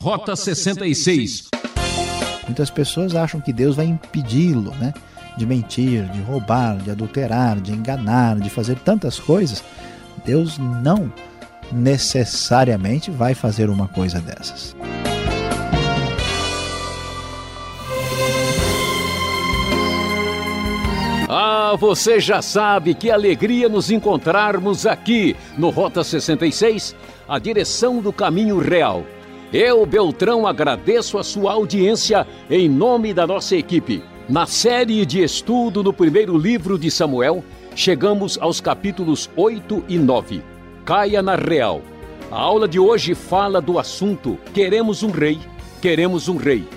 Rota 66. Muitas pessoas acham que Deus vai impedi-lo, né? De mentir, de roubar, de adulterar, de enganar, de fazer tantas coisas. Deus não necessariamente vai fazer uma coisa dessas. Ah, você já sabe que alegria nos encontrarmos aqui no Rota 66, a direção do caminho real eu, Beltrão, agradeço a sua audiência em nome da nossa equipe. Na série de estudo no primeiro livro de Samuel, chegamos aos capítulos 8 e 9. Caia na real. A aula de hoje fala do assunto Queremos um rei, queremos um rei.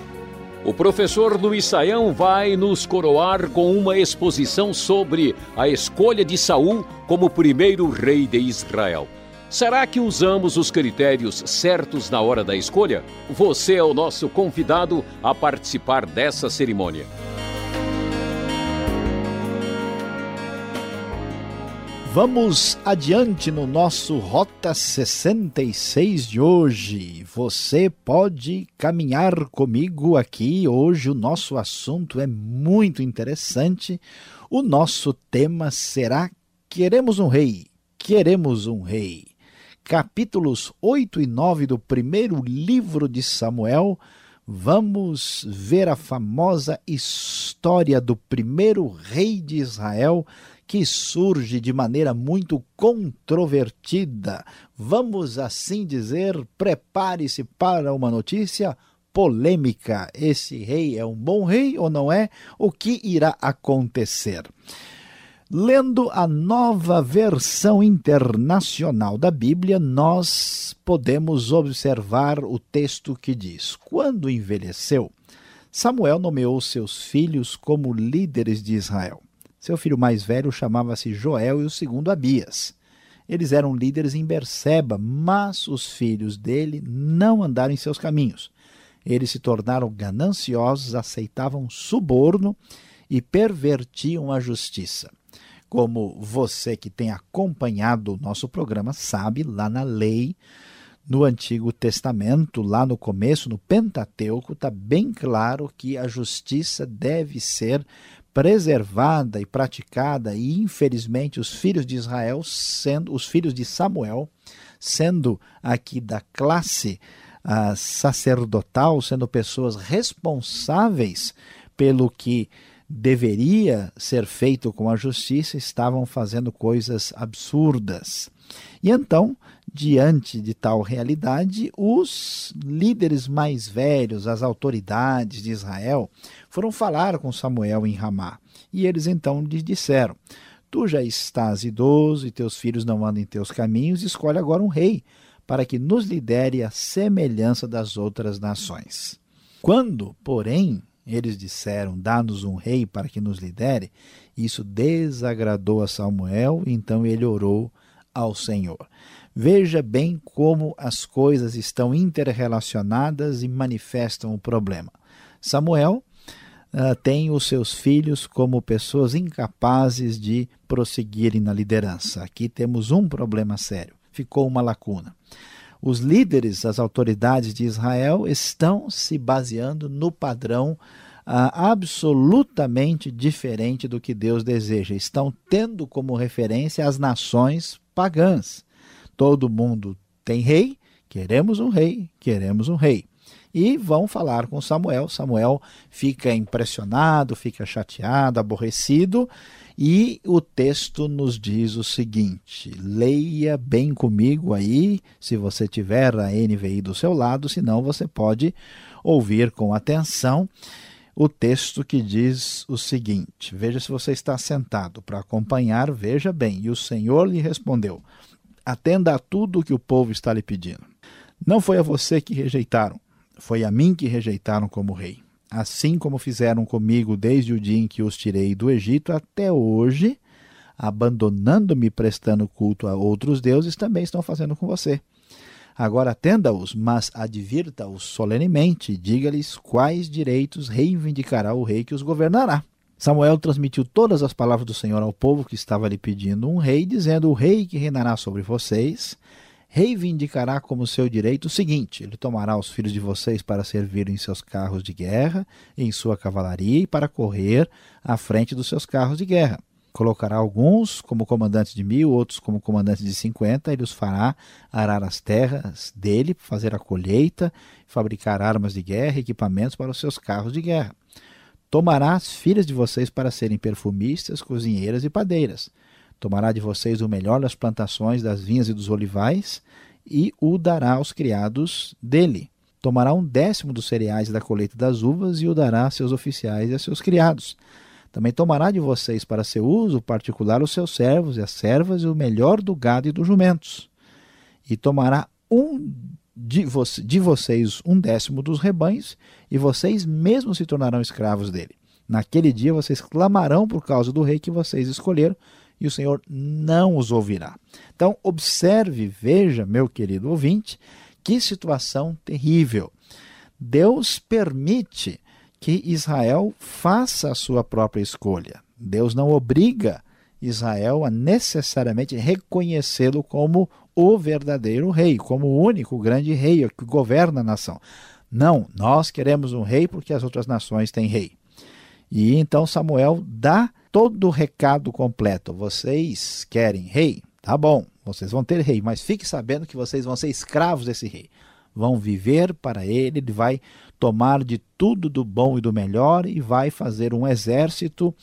O professor Luiz Saião vai nos coroar com uma exposição sobre a escolha de Saul como primeiro rei de Israel. Será que usamos os critérios certos na hora da escolha? Você é o nosso convidado a participar dessa cerimônia. Vamos adiante no nosso Rota 66 de hoje. Você pode caminhar comigo aqui. Hoje o nosso assunto é muito interessante. O nosso tema será Queremos um Rei. Queremos um Rei capítulos 8 e 9 do primeiro livro de Samuel, vamos ver a famosa história do primeiro rei de Israel que surge de maneira muito controvertida. Vamos assim dizer, prepare-se para uma notícia polêmica. Esse rei é um bom rei ou não é? O que irá acontecer? Lendo a nova versão internacional da Bíblia, nós podemos observar o texto que diz: Quando envelheceu, Samuel nomeou seus filhos como líderes de Israel. Seu filho mais velho chamava-se Joel e o segundo Abias. Eles eram líderes em Berseba, mas os filhos dele não andaram em seus caminhos. Eles se tornaram gananciosos, aceitavam suborno e pervertiam a justiça como você que tem acompanhado o nosso programa sabe, lá na lei, no Antigo Testamento, lá no começo, no Pentateuco, está bem claro que a justiça deve ser preservada e praticada, e infelizmente os filhos de Israel, sendo os filhos de Samuel, sendo aqui da classe uh, sacerdotal, sendo pessoas responsáveis pelo que deveria ser feito com a justiça estavam fazendo coisas absurdas. E então, diante de tal realidade, os líderes mais velhos, as autoridades de Israel, foram falar com Samuel em Ramá. E eles então lhe disseram: Tu já estás idoso e teus filhos não andam em teus caminhos, escolhe agora um rei, para que nos lidere a semelhança das outras nações. Quando, porém, eles disseram: Dá-nos um rei para que nos lidere. Isso desagradou a Samuel, então ele orou ao Senhor. Veja bem como as coisas estão interrelacionadas e manifestam o problema. Samuel uh, tem os seus filhos como pessoas incapazes de prosseguirem na liderança. Aqui temos um problema sério. Ficou uma lacuna os líderes, as autoridades de Israel estão se baseando no padrão ah, absolutamente diferente do que Deus deseja. Estão tendo como referência as nações pagãs. Todo mundo tem rei, queremos um rei, queremos um rei. E vão falar com Samuel. Samuel fica impressionado, fica chateado, aborrecido e o texto nos diz o seguinte: leia bem comigo aí, se você tiver a NVI do seu lado, senão você pode ouvir com atenção o texto que diz o seguinte: Veja se você está sentado para acompanhar, veja bem. E o Senhor lhe respondeu: Atenda a tudo o que o povo está lhe pedindo. Não foi a você que rejeitaram, foi a mim que rejeitaram como rei assim como fizeram comigo desde o dia em que os tirei do Egito até hoje, abandonando-me prestando culto a outros deuses, também estão fazendo com você. Agora atenda-os, mas advirta-os solenemente, diga-lhes quais direitos reivindicará o rei que os governará. Samuel transmitiu todas as palavras do Senhor ao povo que estava lhe pedindo um rei, dizendo: O rei que reinará sobre vocês reivindicará como seu direito o seguinte: ele tomará os filhos de vocês para servir em seus carros de guerra, em sua cavalaria e para correr à frente dos seus carros de guerra. Colocará alguns como comandantes de mil, outros como comandantes de cinquenta. Ele os fará arar as terras dele, fazer a colheita, fabricar armas de guerra e equipamentos para os seus carros de guerra. Tomará as filhas de vocês para serem perfumistas, cozinheiras e padeiras Tomará de vocês o melhor das plantações, das vinhas e dos olivais, e o dará aos criados dele. Tomará um décimo dos cereais da colheita das uvas e o dará a seus oficiais e a seus criados. Também tomará de vocês para seu uso particular os seus servos e as servas e o melhor do gado e dos jumentos. E tomará um de, vo de vocês um décimo dos rebanhos, e vocês mesmos se tornarão escravos dele. Naquele dia vocês clamarão por causa do rei que vocês escolheram, e o Senhor não os ouvirá. Então, observe, veja, meu querido ouvinte, que situação terrível. Deus permite que Israel faça a sua própria escolha. Deus não obriga Israel a necessariamente reconhecê-lo como o verdadeiro rei, como o único grande rei que governa a nação. Não, nós queremos um rei porque as outras nações têm rei. E então Samuel dá todo o recado completo. Vocês querem rei? Tá bom, vocês vão ter rei, mas fique sabendo que vocês vão ser escravos desse rei. Vão viver para ele, ele vai tomar de tudo do bom e do melhor e vai fazer um exército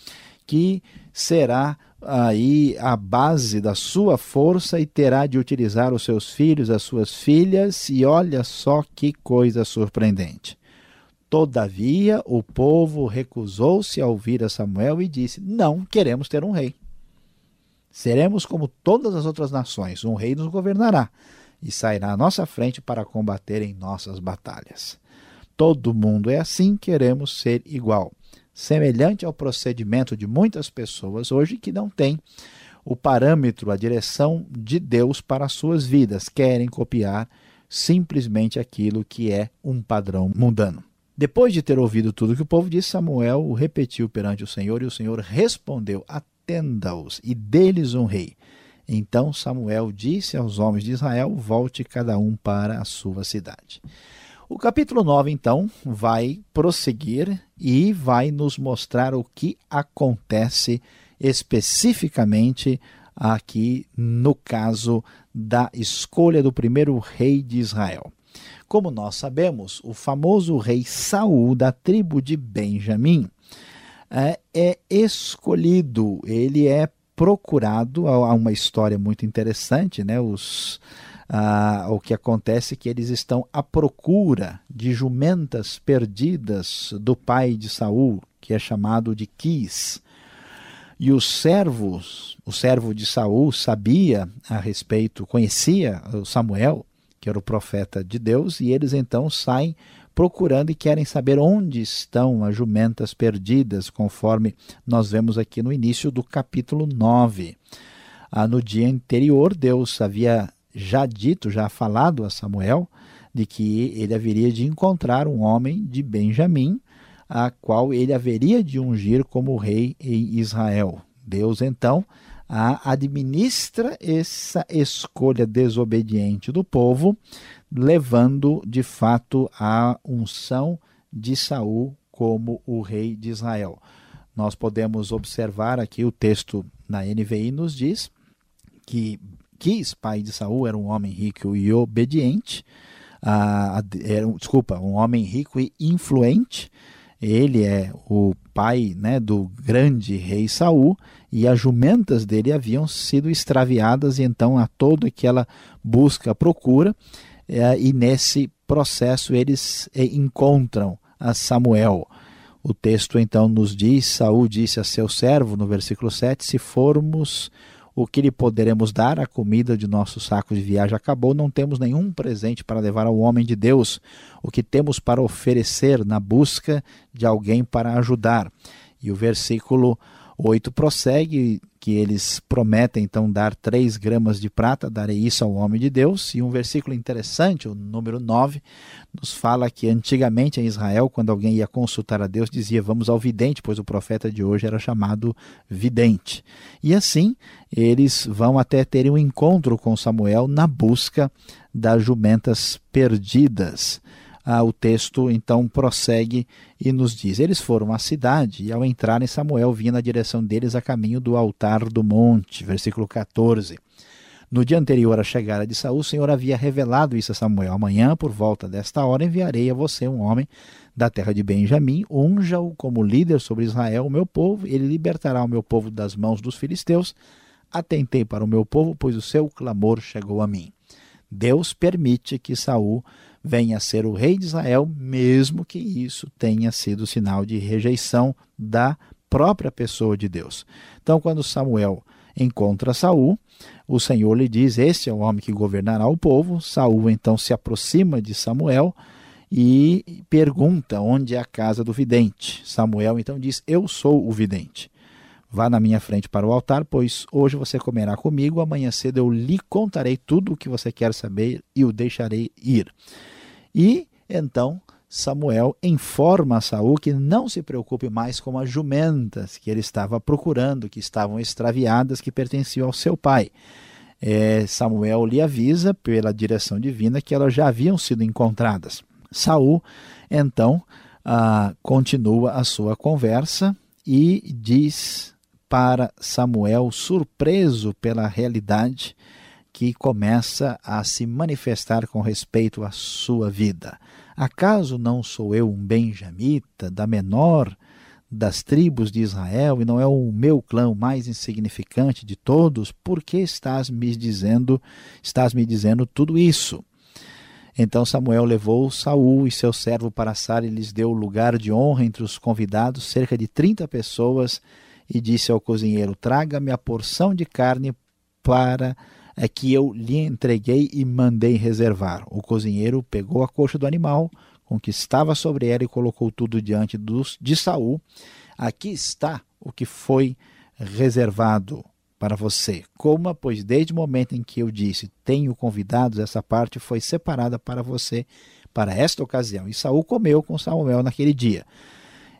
que será aí a base da sua força e terá de utilizar os seus filhos, as suas filhas, e olha só que coisa surpreendente. Todavia, o povo recusou-se a ouvir a Samuel e disse: Não queremos ter um rei. Seremos como todas as outras nações, um rei nos governará e sairá à nossa frente para combater em nossas batalhas. Todo mundo é assim, queremos ser igual. Semelhante ao procedimento de muitas pessoas hoje que não têm o parâmetro, a direção de Deus para as suas vidas, querem copiar simplesmente aquilo que é um padrão mundano. Depois de ter ouvido tudo que o povo disse, Samuel o repetiu perante o Senhor, e o Senhor respondeu: Atenda-os e deles um rei. Então Samuel disse aos homens de Israel: Volte cada um para a sua cidade. O capítulo 9, então, vai prosseguir e vai nos mostrar o que acontece especificamente aqui no caso da escolha do primeiro rei de Israel. Como nós sabemos, o famoso rei Saul da tribo de Benjamim é, é escolhido, ele é procurado. Há uma história muito interessante, né? Os, ah, o que acontece é que eles estão à procura de jumentas perdidas do pai de Saul, que é chamado de Quis. E os servos, o servo de Saul sabia a respeito, conhecia Samuel que era o profeta de Deus, e eles então saem procurando e querem saber onde estão as jumentas perdidas, conforme nós vemos aqui no início do capítulo 9. Ah, no dia anterior, Deus havia já dito, já falado a Samuel, de que ele haveria de encontrar um homem de Benjamim, a qual ele haveria de ungir como rei em Israel. Deus então administra essa escolha desobediente do povo, levando de fato à unção de Saul como o rei de Israel. Nós podemos observar aqui o texto na NVI nos diz que Quis, pai de Saul, era um homem rico e obediente, ah, era, desculpa, um homem rico e influente. Ele é o pai né, do grande rei Saul e as jumentas dele haviam sido extraviadas, e então a toda aquela busca, procura, é, e nesse processo eles é, encontram a Samuel. O texto então nos diz: Saul disse a seu servo, no versículo 7, se formos o que lhe poderemos dar, a comida de nosso saco de viagem acabou, não temos nenhum presente para levar ao homem de Deus. O que temos para oferecer na busca de alguém para ajudar? E o versículo 8 prossegue que eles prometem então dar três gramas de prata, darei isso ao homem de Deus. E um versículo interessante, o número 9, nos fala que antigamente em Israel, quando alguém ia consultar a Deus, dizia vamos ao vidente, pois o profeta de hoje era chamado vidente. E assim eles vão até terem um encontro com Samuel na busca das jumentas perdidas ah, o texto então prossegue e nos diz: Eles foram à cidade e, ao entrarem, Samuel vinha na direção deles a caminho do altar do monte. Versículo 14. No dia anterior à chegada de Saul, o Senhor havia revelado isso a Samuel. Amanhã, por volta desta hora, enviarei a você um homem da terra de Benjamim, unja-o como líder sobre Israel, o meu povo, ele libertará o meu povo das mãos dos filisteus. Atentei para o meu povo, pois o seu clamor chegou a mim. Deus permite que Saul venha a ser o rei de Israel, mesmo que isso tenha sido sinal de rejeição da própria pessoa de Deus. Então, quando Samuel encontra Saul, o Senhor lhe diz: Este é o homem que governará o povo. Saul então se aproxima de Samuel e pergunta onde é a casa do vidente. Samuel então diz: Eu sou o vidente. Vá na minha frente para o altar, pois hoje você comerá comigo, amanhã cedo eu lhe contarei tudo o que você quer saber e o deixarei ir. E então Samuel informa a Saul que não se preocupe mais com as jumentas que ele estava procurando, que estavam extraviadas, que pertenciam ao seu pai. É, Samuel lhe avisa pela direção divina que elas já haviam sido encontradas. Saul então ah, continua a sua conversa e diz para Samuel, surpreso pela realidade que começa a se manifestar com respeito à sua vida. Acaso não sou eu um benjamita, da menor das tribos de Israel, e não é o meu clã mais insignificante de todos? Por que estás me dizendo, estás me dizendo tudo isso? Então Samuel levou Saul e seu servo para Sara e lhes deu lugar de honra entre os convidados, cerca de trinta pessoas, e disse ao cozinheiro: Traga-me a porção de carne para é que eu lhe entreguei e mandei reservar. O cozinheiro pegou a coxa do animal com que estava sobre ela e colocou tudo diante dos, de Saul. Aqui está o que foi reservado para você. Coma, pois desde o momento em que eu disse tenho convidados, essa parte foi separada para você para esta ocasião. E Saul comeu com Samuel naquele dia.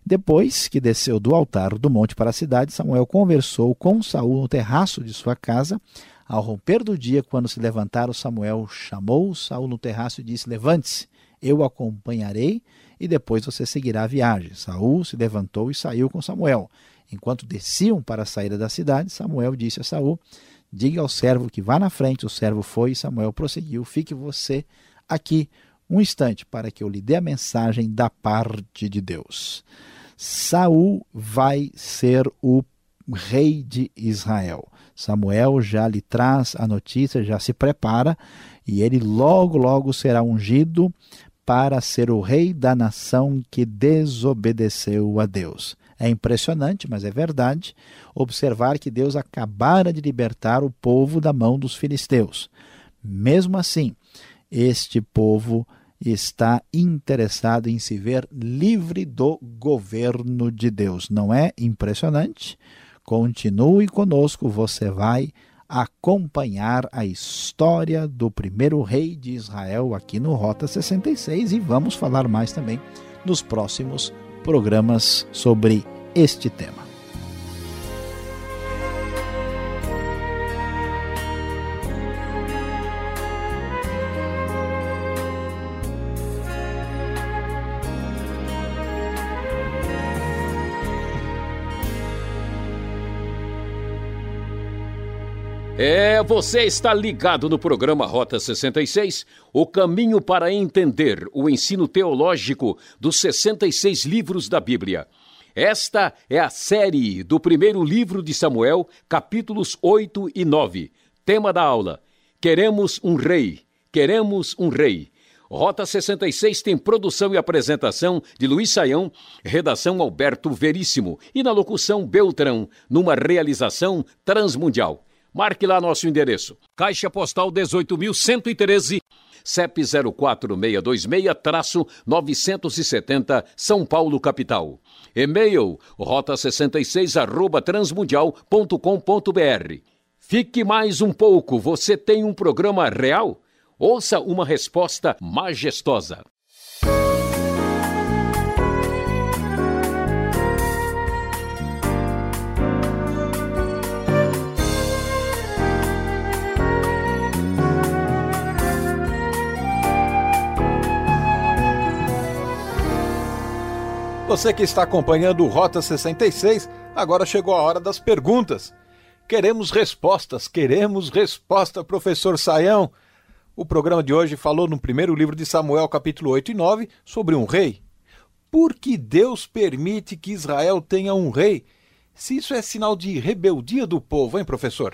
Depois que desceu do altar do monte para a cidade, Samuel conversou com Saul no terraço de sua casa. Ao romper do dia, quando se levantaram, Samuel chamou Saul no terraço e disse: Levante-se, eu acompanharei e depois você seguirá a viagem. Saul se levantou e saiu com Samuel. Enquanto desciam para a saída da cidade, Samuel disse a Saul: Diga ao servo que vá na frente. O servo foi e Samuel prosseguiu: Fique você aqui um instante para que eu lhe dê a mensagem da parte de Deus. Saul vai ser o rei de Israel. Samuel já lhe traz a notícia, já se prepara e ele logo, logo será ungido para ser o rei da nação que desobedeceu a Deus. É impressionante, mas é verdade, observar que Deus acabara de libertar o povo da mão dos filisteus. Mesmo assim, este povo está interessado em se ver livre do governo de Deus. Não é impressionante? Continue conosco, você vai acompanhar a história do primeiro rei de Israel aqui no Rota 66 e vamos falar mais também nos próximos programas sobre este tema. É, você está ligado no programa Rota 66, o caminho para entender o ensino teológico dos 66 livros da Bíblia. Esta é a série do primeiro livro de Samuel, capítulos 8 e 9. Tema da aula: Queremos um rei, queremos um rei. Rota 66 tem produção e apresentação de Luiz Saião, redação Alberto Veríssimo e na locução Beltrão, numa realização transmundial. Marque lá nosso endereço. Caixa Postal 18.113, CEP 04626-970, São Paulo, capital. E-mail rota66 arroba transmundial.com.br. Fique mais um pouco, você tem um programa real? Ouça uma resposta majestosa. Você que está acompanhando o Rota 66, agora chegou a hora das perguntas. Queremos respostas, queremos resposta, professor Saião. O programa de hoje falou no primeiro livro de Samuel, capítulo 8 e 9, sobre um rei. Por que Deus permite que Israel tenha um rei? Se isso é sinal de rebeldia do povo, hein, professor?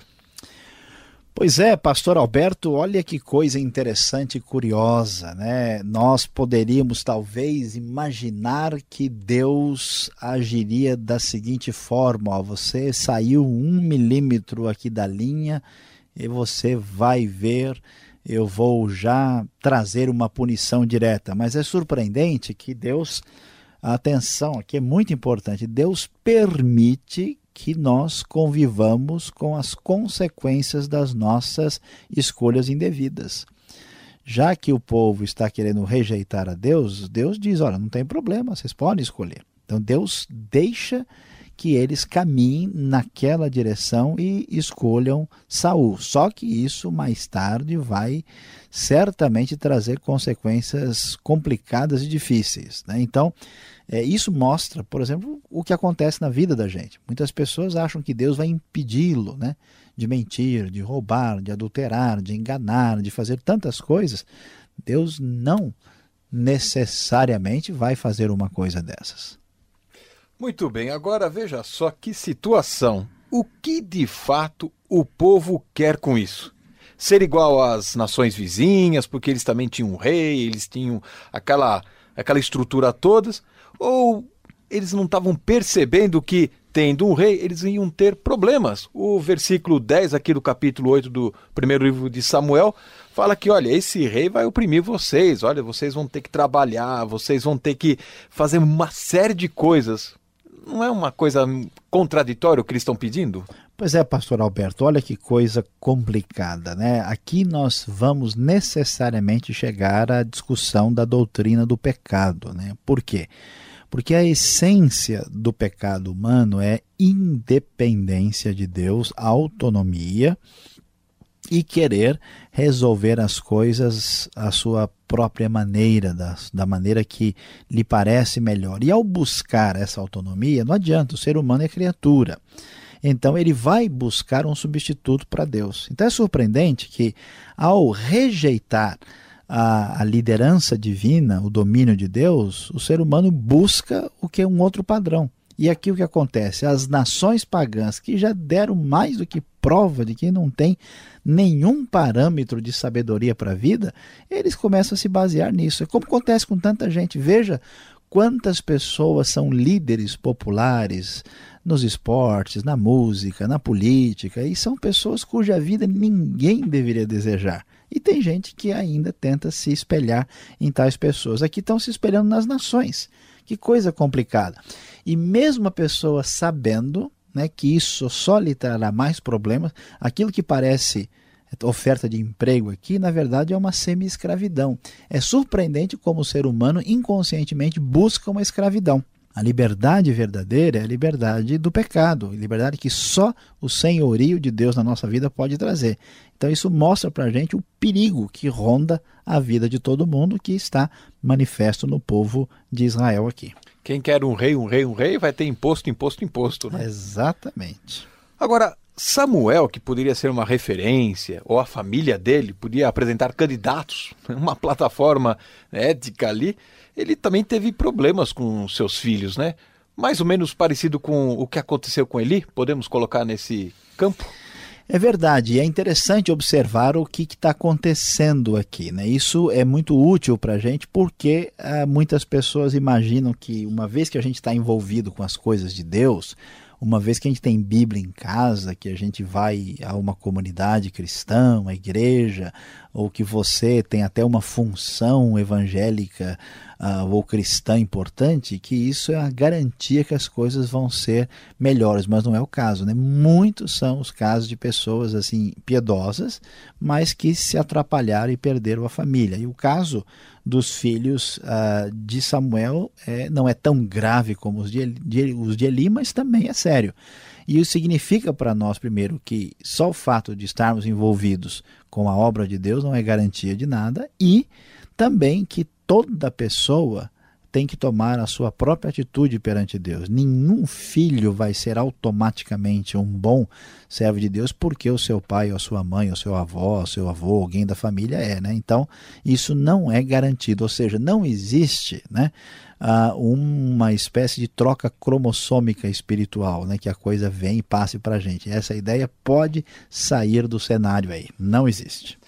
Pois é, pastor Alberto, olha que coisa interessante e curiosa, né? Nós poderíamos talvez imaginar que Deus agiria da seguinte forma: ó, você saiu um milímetro aqui da linha e você vai ver, eu vou já trazer uma punição direta. Mas é surpreendente que Deus, atenção, aqui é muito importante, Deus permite que nós convivamos com as consequências das nossas escolhas indevidas. Já que o povo está querendo rejeitar a Deus, Deus diz: olha, não tem problema, vocês podem escolher. Então Deus deixa que eles caminhem naquela direção e escolham Saul. Só que isso mais tarde vai certamente trazer consequências complicadas e difíceis. Né? Então, é, isso mostra, por exemplo, o que acontece na vida da gente. Muitas pessoas acham que Deus vai impedi-lo né, de mentir, de roubar, de adulterar, de enganar, de fazer tantas coisas. Deus não necessariamente vai fazer uma coisa dessas. Muito bem, agora veja só que situação. O que de fato o povo quer com isso? Ser igual às nações vizinhas, porque eles também tinham um rei, eles tinham aquela, aquela estrutura todas, ou eles não estavam percebendo que, tendo um rei, eles iam ter problemas? O versículo 10 aqui do capítulo 8 do primeiro livro de Samuel fala que, olha, esse rei vai oprimir vocês, olha, vocês vão ter que trabalhar, vocês vão ter que fazer uma série de coisas não é uma coisa contraditória o que eles estão pedindo? Pois é, pastor Alberto, olha que coisa complicada, né? Aqui nós vamos necessariamente chegar à discussão da doutrina do pecado, né? Por quê? Porque a essência do pecado humano é independência de Deus, autonomia e querer resolver as coisas à sua própria maneira, da, da maneira que lhe parece melhor. E ao buscar essa autonomia, não adianta, o ser humano é criatura. Então ele vai buscar um substituto para Deus. Então é surpreendente que, ao rejeitar a, a, liderança divina, o domínio de Deus, o ser humano busca o que é um outro padrão. E aqui o que acontece? As nações pagãs que já deram mais do que prova de que não tem nenhum parâmetro de sabedoria para a vida, eles começam a se basear nisso. É como acontece com tanta gente. Veja quantas pessoas são líderes populares nos esportes, na música, na política, e são pessoas cuja vida ninguém deveria desejar. E tem gente que ainda tenta se espelhar em tais pessoas. Aqui estão se espelhando nas nações. Que coisa complicada. E mesmo a pessoa sabendo né, que isso só lhe trará mais problemas, aquilo que parece oferta de emprego aqui, na verdade é uma semi-escravidão. É surpreendente como o ser humano inconscientemente busca uma escravidão. A liberdade verdadeira é a liberdade do pecado, liberdade que só o senhorio de Deus na nossa vida pode trazer. Então isso mostra para a gente o perigo que ronda a vida de todo mundo que está manifesto no povo de Israel aqui. Quem quer um rei, um rei, um rei, vai ter imposto, imposto, imposto. Né? Exatamente. Agora, Samuel, que poderia ser uma referência, ou a família dele podia apresentar candidatos, uma plataforma ética ali, ele também teve problemas com seus filhos, né? Mais ou menos parecido com o que aconteceu com Eli, podemos colocar nesse campo? É verdade, é interessante observar o que está acontecendo aqui. Né? Isso é muito útil para a gente porque ah, muitas pessoas imaginam que, uma vez que a gente está envolvido com as coisas de Deus, uma vez que a gente tem Bíblia em casa, que a gente vai a uma comunidade cristã, uma igreja, ou que você tem até uma função evangélica uh, ou cristã importante, que isso é a garantia que as coisas vão ser melhores, mas não é o caso, né? Muitos são os casos de pessoas assim piedosas, mas que se atrapalharam e perderam a família. E o caso dos filhos uh, de Samuel é, não é tão grave como os de, de, os de Eli, mas também é sério. E isso significa para nós, primeiro, que só o fato de estarmos envolvidos com a obra de Deus não é garantia de nada, e também que toda pessoa tem que tomar a sua própria atitude perante Deus. Nenhum filho vai ser automaticamente um bom servo de Deus porque o seu pai, ou a sua mãe, ou seu avó, ou seu avô, alguém da família é, né? Então, isso não é garantido, ou seja, não existe, né? Uh, uma espécie de troca cromossômica espiritual, né? Que a coisa vem e passe para a gente. Essa ideia pode sair do cenário aí. Não existe.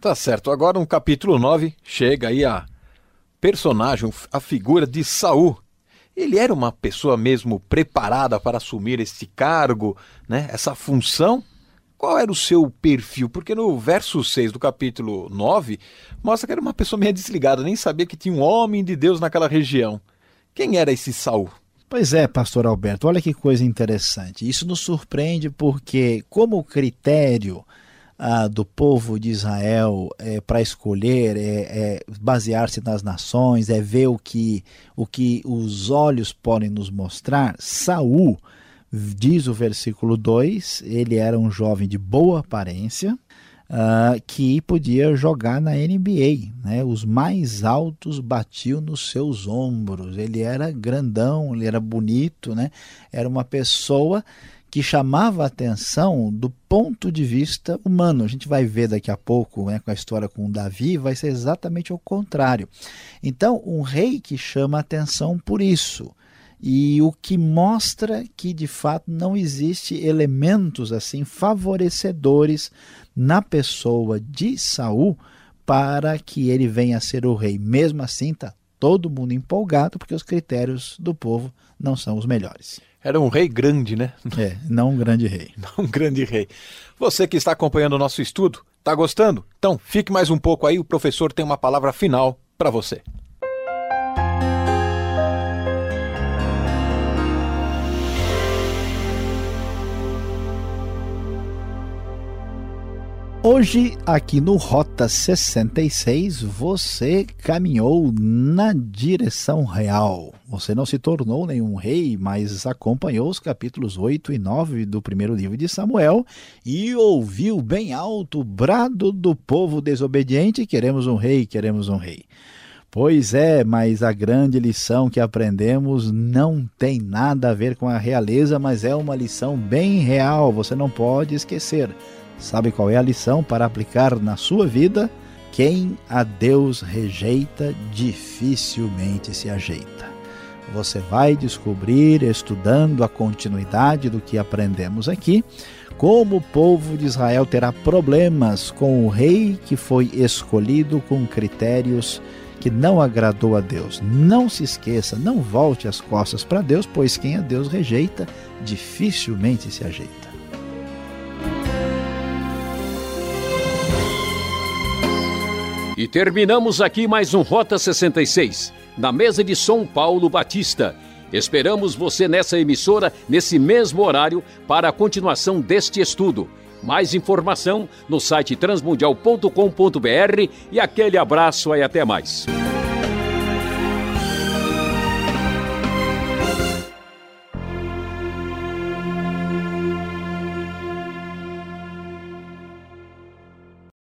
Tá certo. Agora no capítulo 9 chega aí a personagem, a figura de Saul. Ele era uma pessoa mesmo preparada para assumir esse cargo, né? essa função? Qual era o seu perfil? Porque no verso 6 do capítulo 9 mostra que era uma pessoa meio desligada, nem sabia que tinha um homem de Deus naquela região. Quem era esse Saul? Pois é, pastor Alberto, olha que coisa interessante. Isso nos surpreende porque, como critério ah, do povo de Israel é, para escolher, é, é basear-se nas nações, é ver o que, o que os olhos podem nos mostrar, Saul, diz o versículo 2, ele era um jovem de boa aparência, Uh, que podia jogar na NBA. Né? Os mais altos batiam nos seus ombros. Ele era grandão, ele era bonito, né? era uma pessoa que chamava a atenção do ponto de vista humano. A gente vai ver daqui a pouco né, com a história com Davi, vai ser exatamente o contrário. Então, um rei que chama a atenção por isso. E o que mostra que de fato não existe elementos assim favorecedores na pessoa de Saul para que ele venha a ser o rei. Mesmo assim, está todo mundo empolgado porque os critérios do povo não são os melhores. Era um rei grande, né? É, não um grande rei. Não um grande rei. Você que está acompanhando o nosso estudo, está gostando? Então fique mais um pouco aí, o professor tem uma palavra final para você. Hoje, aqui no Rota 66, você caminhou na direção real. Você não se tornou nenhum rei, mas acompanhou os capítulos 8 e 9 do primeiro livro de Samuel e ouviu bem alto o brado do povo desobediente: queremos um rei, queremos um rei. Pois é, mas a grande lição que aprendemos não tem nada a ver com a realeza, mas é uma lição bem real, você não pode esquecer. Sabe qual é a lição para aplicar na sua vida? Quem a Deus rejeita dificilmente se ajeita. Você vai descobrir, estudando a continuidade do que aprendemos aqui, como o povo de Israel terá problemas com o rei que foi escolhido com critérios que não agradou a Deus. Não se esqueça, não volte as costas para Deus, pois quem a Deus rejeita dificilmente se ajeita. E terminamos aqui mais um Rota 66, na mesa de São Paulo Batista. Esperamos você nessa emissora, nesse mesmo horário, para a continuação deste estudo. Mais informação no site transmundial.com.br e aquele abraço e até mais.